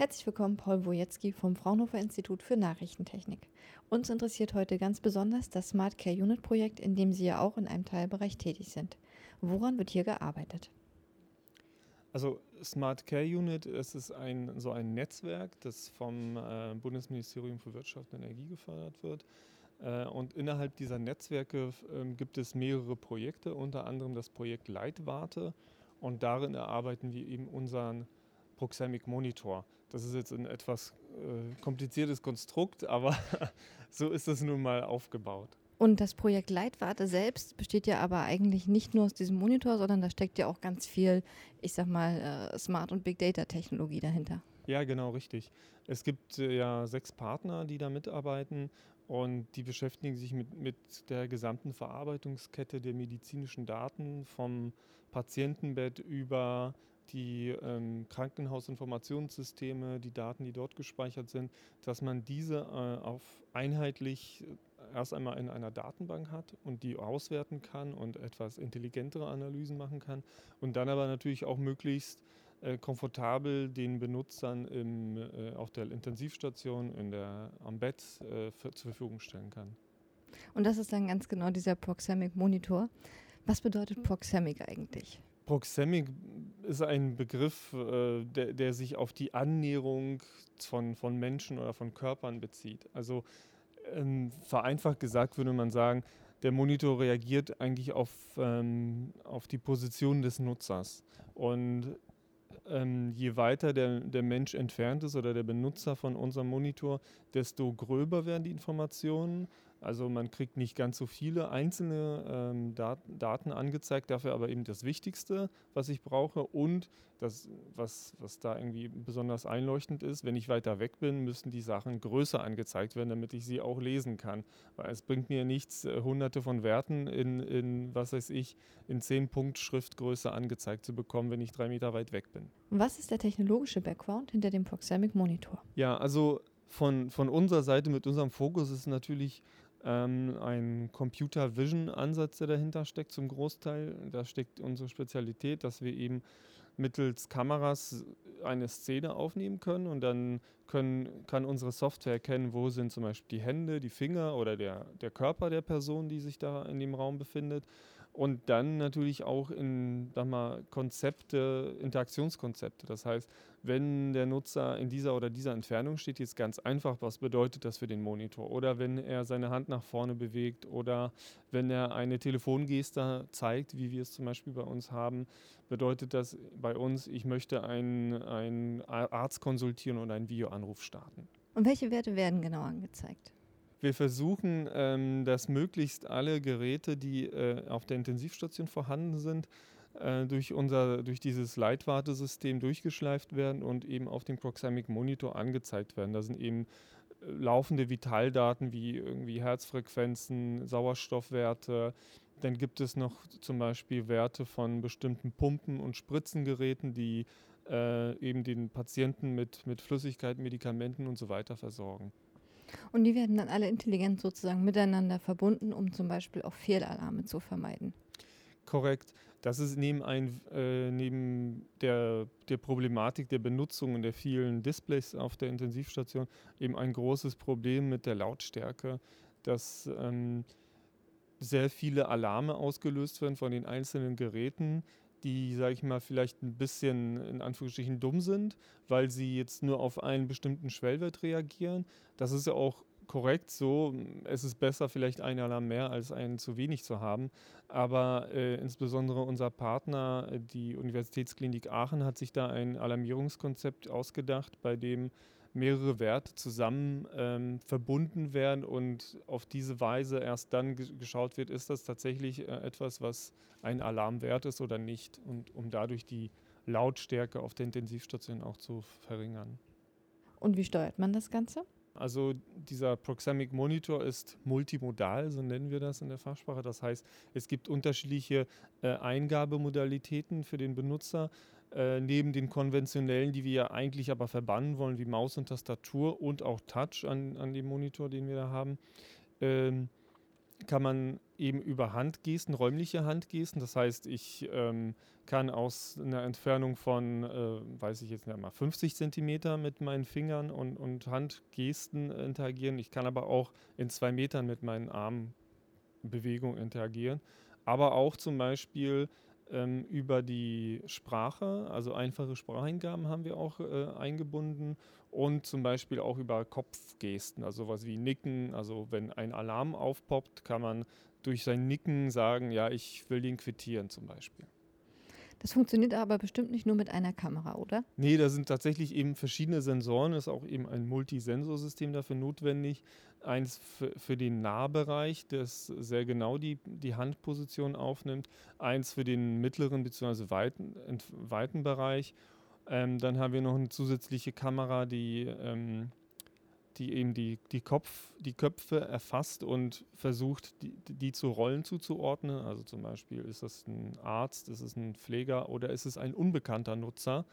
Herzlich willkommen, Paul Wojecki vom Fraunhofer Institut für Nachrichtentechnik. Uns interessiert heute ganz besonders das Smart Care Unit Projekt, in dem Sie ja auch in einem Teilbereich tätig sind. Woran wird hier gearbeitet? Also Smart Care Unit, es ist ein, so ein Netzwerk, das vom äh, Bundesministerium für Wirtschaft und Energie gefördert wird. Äh, und innerhalb dieser Netzwerke äh, gibt es mehrere Projekte, unter anderem das Projekt Leitwarte. Und darin erarbeiten wir eben unseren Proxemic Monitor. Das ist jetzt ein etwas äh, kompliziertes Konstrukt, aber so ist es nun mal aufgebaut. Und das Projekt Leitwarte selbst besteht ja aber eigentlich nicht nur aus diesem Monitor, sondern da steckt ja auch ganz viel, ich sag mal, äh, Smart- und Big Data-Technologie dahinter. Ja, genau, richtig. Es gibt äh, ja sechs Partner, die da mitarbeiten und die beschäftigen sich mit, mit der gesamten Verarbeitungskette der medizinischen Daten vom Patientenbett über die ähm, Krankenhausinformationssysteme, die Daten, die dort gespeichert sind, dass man diese äh, auf einheitlich erst einmal in einer Datenbank hat und die auswerten kann und etwas intelligentere Analysen machen kann und dann aber natürlich auch möglichst äh, komfortabel den Benutzern im, äh, auf der Intensivstation, in der, am Bett äh, für, zur Verfügung stellen kann. Und das ist dann ganz genau dieser Proxemic Monitor. Was bedeutet Proxemic eigentlich? Proxemic ist ein Begriff, äh, der, der, sich auf die Annäherung von, von Menschen oder von Körpern bezieht. Also ähm, vereinfacht gesagt würde man sagen, der Monitor reagiert eigentlich auf, ähm, auf die Position des Nutzers. Und ähm, je weiter der, der Mensch entfernt ist oder der Benutzer von unserem Monitor, desto gröber werden die Informationen also man kriegt nicht ganz so viele einzelne ähm, Dat Daten angezeigt, dafür aber eben das Wichtigste, was ich brauche. Und das, was, was da irgendwie besonders einleuchtend ist, wenn ich weiter weg bin, müssen die Sachen größer angezeigt werden, damit ich sie auch lesen kann. Weil es bringt mir nichts, äh, hunderte von Werten in, in, was weiß ich, in 10 Punkt Schriftgröße angezeigt zu bekommen, wenn ich drei Meter weit weg bin. Was ist der technologische Background hinter dem Proxemic Monitor? Ja, also von, von unserer Seite mit unserem Fokus ist natürlich ähm, ein Computer Vision Ansatz, der dahinter steckt zum Großteil. Da steckt unsere Spezialität, dass wir eben mittels Kameras eine Szene aufnehmen können und dann können, kann unsere Software erkennen, wo sind zum Beispiel die Hände, die Finger oder der, der Körper der Person, die sich da in dem Raum befindet und dann natürlich auch in sag mal, Konzepte, Interaktionskonzepte. Das heißt, wenn der Nutzer in dieser oder dieser Entfernung steht, jetzt ganz einfach, was bedeutet das für den Monitor? Oder wenn er seine Hand nach vorne bewegt oder wenn er eine Telefongeste zeigt, wie wir es zum Beispiel bei uns haben, bedeutet das bei uns, ich möchte einen, einen Arzt konsultieren und einen Videoanruf starten. Und welche Werte werden genau angezeigt? Wir versuchen, ähm, dass möglichst alle Geräte, die äh, auf der Intensivstation vorhanden sind, äh, durch, unser, durch dieses Leitwartesystem durchgeschleift werden und eben auf dem Proxemic Monitor angezeigt werden. Da sind eben äh, laufende Vitaldaten wie irgendwie Herzfrequenzen, Sauerstoffwerte. Dann gibt es noch zum Beispiel Werte von bestimmten Pumpen und Spritzengeräten, die äh, eben den Patienten mit, mit Flüssigkeit, Medikamenten und so weiter versorgen. Und die werden dann alle intelligent sozusagen miteinander verbunden, um zum Beispiel auch Fehlalarme zu vermeiden. Korrekt. Das ist neben, ein, äh, neben der, der Problematik der Benutzung und der vielen Displays auf der Intensivstation eben ein großes Problem mit der Lautstärke, dass ähm, sehr viele Alarme ausgelöst werden von den einzelnen Geräten, die, sage ich mal, vielleicht ein bisschen in Anführungsstrichen dumm sind, weil sie jetzt nur auf einen bestimmten Schwellwert reagieren. Das ist ja auch korrekt so. Es ist besser, vielleicht einen Alarm mehr als einen zu wenig zu haben. Aber äh, insbesondere unser Partner, die Universitätsklinik Aachen, hat sich da ein Alarmierungskonzept ausgedacht, bei dem mehrere Werte zusammen ähm, verbunden werden und auf diese Weise erst dann geschaut wird, ist das tatsächlich äh, etwas, was ein Alarmwert ist oder nicht und um dadurch die Lautstärke auf der Intensivstation auch zu verringern. Und wie steuert man das Ganze? Also dieser Proxemic Monitor ist multimodal, so nennen wir das in der Fachsprache. Das heißt, es gibt unterschiedliche äh, Eingabemodalitäten für den Benutzer. Äh, neben den konventionellen, die wir ja eigentlich aber verbannen wollen, wie Maus und Tastatur und auch Touch an, an dem Monitor, den wir da haben, ähm, kann man eben über Handgesten, räumliche Handgesten. Das heißt, ich ähm, kann aus einer Entfernung von, äh, weiß ich jetzt nicht mal, 50 Zentimeter mit meinen Fingern und, und Handgesten interagieren. Ich kann aber auch in zwei Metern mit meinen Armbewegungen interagieren. Aber auch zum Beispiel ähm, über die Sprache, also einfache Spracheingaben haben wir auch äh, eingebunden und zum Beispiel auch über Kopfgesten, also sowas wie Nicken. Also wenn ein Alarm aufpoppt, kann man durch sein Nicken sagen, ja, ich will den quittieren zum Beispiel. Das funktioniert aber bestimmt nicht nur mit einer Kamera, oder? Nee, da sind tatsächlich eben verschiedene Sensoren, ist auch eben ein Multisensorsystem dafür notwendig. Eins für, für den Nahbereich, das sehr genau die, die Handposition aufnimmt. Eins für den mittleren bzw. Weiten, weiten Bereich. Ähm, dann haben wir noch eine zusätzliche Kamera, die ähm, die eben die, die, Kopf, die Köpfe erfasst und versucht, die, die zu Rollen zuzuordnen. Also zum Beispiel ist das ein Arzt, ist es ein Pfleger oder ist es ein unbekannter Nutzer,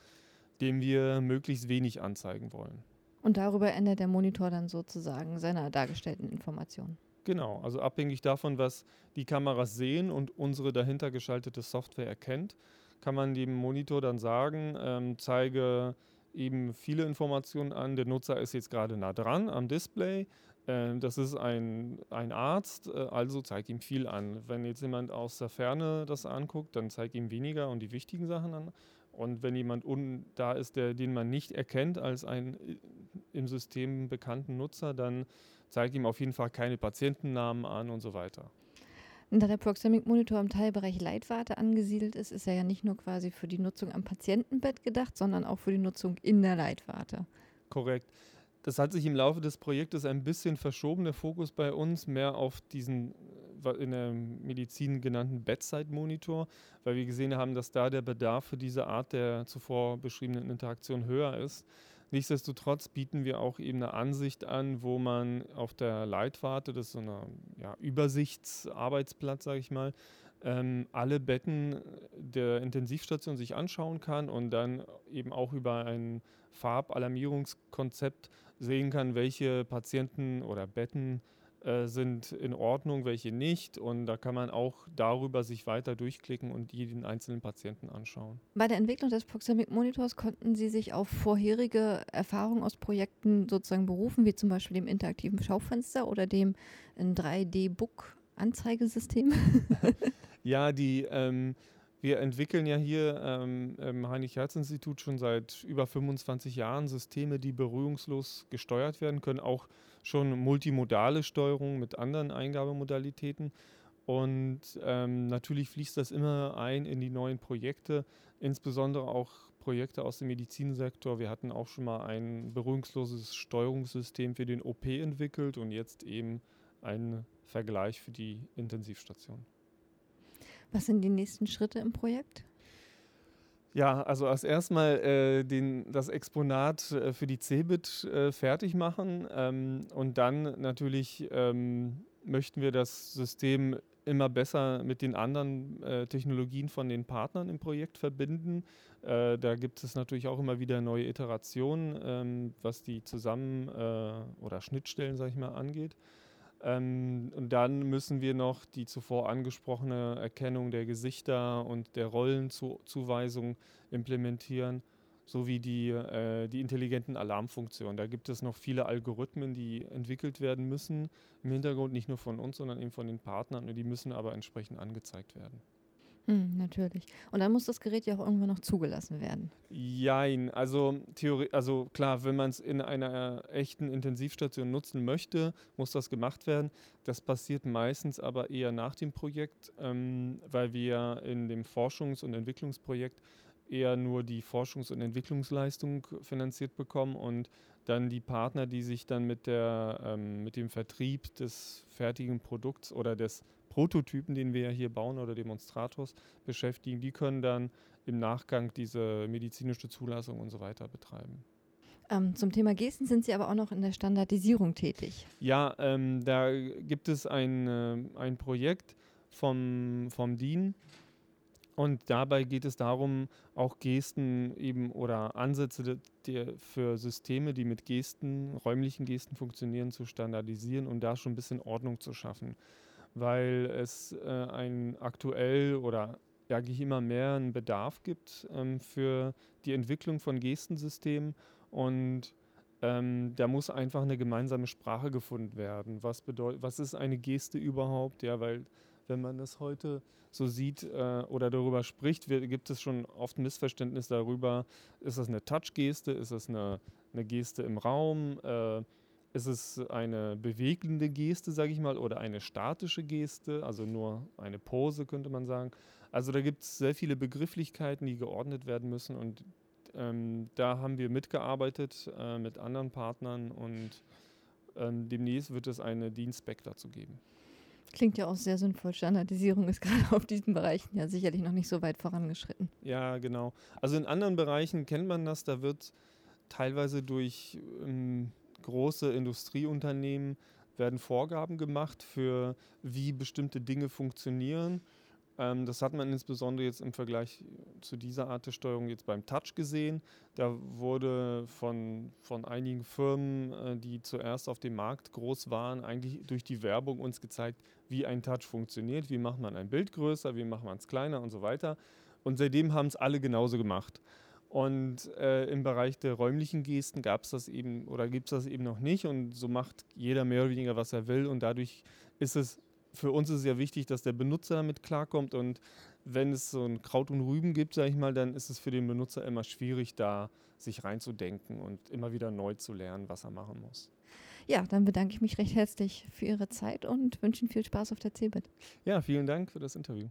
dem wir möglichst wenig anzeigen wollen. Und darüber ändert der Monitor dann sozusagen seine dargestellten Informationen. Genau, also abhängig davon, was die Kameras sehen und unsere dahinter geschaltete Software erkennt, kann man dem Monitor dann sagen, ähm, zeige eben viele Informationen an. Der Nutzer ist jetzt gerade nah dran am Display. Äh, das ist ein, ein Arzt, äh, also zeigt ihm viel an. Wenn jetzt jemand aus der Ferne das anguckt, dann zeigt ihm weniger und die wichtigen Sachen an. Und wenn jemand da ist, der, den man nicht erkennt als einen äh, im System bekannten Nutzer, dann zeigt ihm auf jeden Fall keine Patientennamen an und so weiter. Da der Proxemic Monitor im Teilbereich Leitwarte angesiedelt ist, ist er ja nicht nur quasi für die Nutzung am Patientenbett gedacht, sondern auch für die Nutzung in der Leitwarte. Korrekt. Das hat sich im Laufe des Projektes ein bisschen verschoben, der Fokus bei uns, mehr auf diesen äh, in der Medizin genannten Bedside-Monitor, weil wir gesehen haben, dass da der Bedarf für diese Art der zuvor beschriebenen Interaktion höher ist. Nichtsdestotrotz bieten wir auch eben eine Ansicht an, wo man auf der Leitwarte, das ist so ein ja, Übersichtsarbeitsplatz, sage ich mal, ähm, alle Betten der Intensivstation sich anschauen kann und dann eben auch über ein Farbalarmierungskonzept sehen kann, welche Patienten oder Betten äh, sind in Ordnung, welche nicht. Und da kann man auch darüber sich weiter durchklicken und jeden einzelnen Patienten anschauen. Bei der Entwicklung des Proxemic Monitors konnten Sie sich auf vorherige Erfahrungen aus Projekten sozusagen berufen, wie zum Beispiel dem interaktiven Schaufenster oder dem 3D-Book-Anzeigesystem? ja, die. Ähm, wir entwickeln ja hier ähm, im Heinrich-Herz-Institut schon seit über 25 Jahren Systeme, die berührungslos gesteuert werden können, auch schon multimodale Steuerung mit anderen Eingabemodalitäten. Und ähm, natürlich fließt das immer ein in die neuen Projekte, insbesondere auch Projekte aus dem Medizinsektor. Wir hatten auch schon mal ein berührungsloses Steuerungssystem für den OP entwickelt und jetzt eben einen Vergleich für die Intensivstation. Was sind die nächsten Schritte im Projekt? Ja, also als erstmal äh, den, das Exponat äh, für die CeBIT äh, fertig machen ähm, und dann natürlich ähm, möchten wir das System immer besser mit den anderen äh, Technologien von den Partnern im Projekt verbinden. Äh, da gibt es natürlich auch immer wieder neue Iterationen, ähm, was die Zusammen- äh, oder Schnittstellen, sage ich mal, angeht. Ähm, und dann müssen wir noch die zuvor angesprochene Erkennung der Gesichter und der Rollenzuweisung implementieren, sowie die, äh, die intelligenten Alarmfunktionen. Da gibt es noch viele Algorithmen, die entwickelt werden müssen, im Hintergrund nicht nur von uns, sondern eben von den Partnern, und die müssen aber entsprechend angezeigt werden. Hm, natürlich. Und dann muss das Gerät ja auch irgendwann noch zugelassen werden. Jein, also Theorie, also klar, wenn man es in einer echten Intensivstation nutzen möchte, muss das gemacht werden. Das passiert meistens aber eher nach dem Projekt, ähm, weil wir in dem Forschungs- und Entwicklungsprojekt eher nur die Forschungs- und Entwicklungsleistung finanziert bekommen und dann die Partner, die sich dann mit, der, ähm, mit dem Vertrieb des fertigen Produkts oder des Prototypen, den wir ja hier bauen oder Demonstrators beschäftigen, die können dann im Nachgang diese medizinische Zulassung und so weiter betreiben. Ähm, zum Thema Gesten sind Sie aber auch noch in der Standardisierung tätig. Ja, ähm, da gibt es ein, äh, ein Projekt vom, vom DIN. Und dabei geht es darum, auch Gesten eben oder Ansätze die, für Systeme, die mit Gesten, räumlichen Gesten funktionieren, zu standardisieren und da schon ein bisschen Ordnung zu schaffen weil es äh, ein aktuell oder eigentlich immer mehr einen Bedarf gibt ähm, für die Entwicklung von Gestensystemen und ähm, da muss einfach eine gemeinsame Sprache gefunden werden. Was bedeutet, was ist eine Geste überhaupt? Ja, weil wenn man das heute so sieht äh, oder darüber spricht, wir, gibt es schon oft Missverständnis darüber, ist das eine Touch-Geste, ist das eine, eine Geste im Raum, äh, ist es eine bewegende Geste, sage ich mal, oder eine statische Geste, also nur eine Pose könnte man sagen. Also da gibt es sehr viele Begrifflichkeiten, die geordnet werden müssen und ähm, da haben wir mitgearbeitet äh, mit anderen Partnern und ähm, demnächst wird es eine Dienstback dazu geben. Klingt ja auch sehr sinnvoll. Standardisierung ist gerade auf diesen Bereichen ja sicherlich noch nicht so weit vorangeschritten. Ja, genau. Also in anderen Bereichen kennt man das, da wird teilweise durch ähm, große Industrieunternehmen werden Vorgaben gemacht für wie bestimmte Dinge funktionieren ähm, das hat man insbesondere jetzt im Vergleich zu dieser Art der Steuerung jetzt beim Touch gesehen. Da wurde von, von einigen Firmen, äh, die zuerst auf dem Markt groß waren, eigentlich durch die Werbung uns gezeigt, wie ein Touch funktioniert, wie macht man ein Bild größer, wie macht man es kleiner und so weiter. Und seitdem haben es alle genauso gemacht. Und äh, im Bereich der räumlichen Gesten gab es das eben oder gibt es das eben noch nicht. Und so macht jeder mehr oder weniger, was er will. Und dadurch ist es für uns ist es ja wichtig, dass der Benutzer damit klarkommt und wenn es so ein Kraut und Rüben gibt, sage ich mal, dann ist es für den Benutzer immer schwierig, da sich reinzudenken und immer wieder neu zu lernen, was er machen muss. Ja, dann bedanke ich mich recht herzlich für Ihre Zeit und wünsche Ihnen viel Spaß auf der CeBIT. Ja, vielen Dank für das Interview.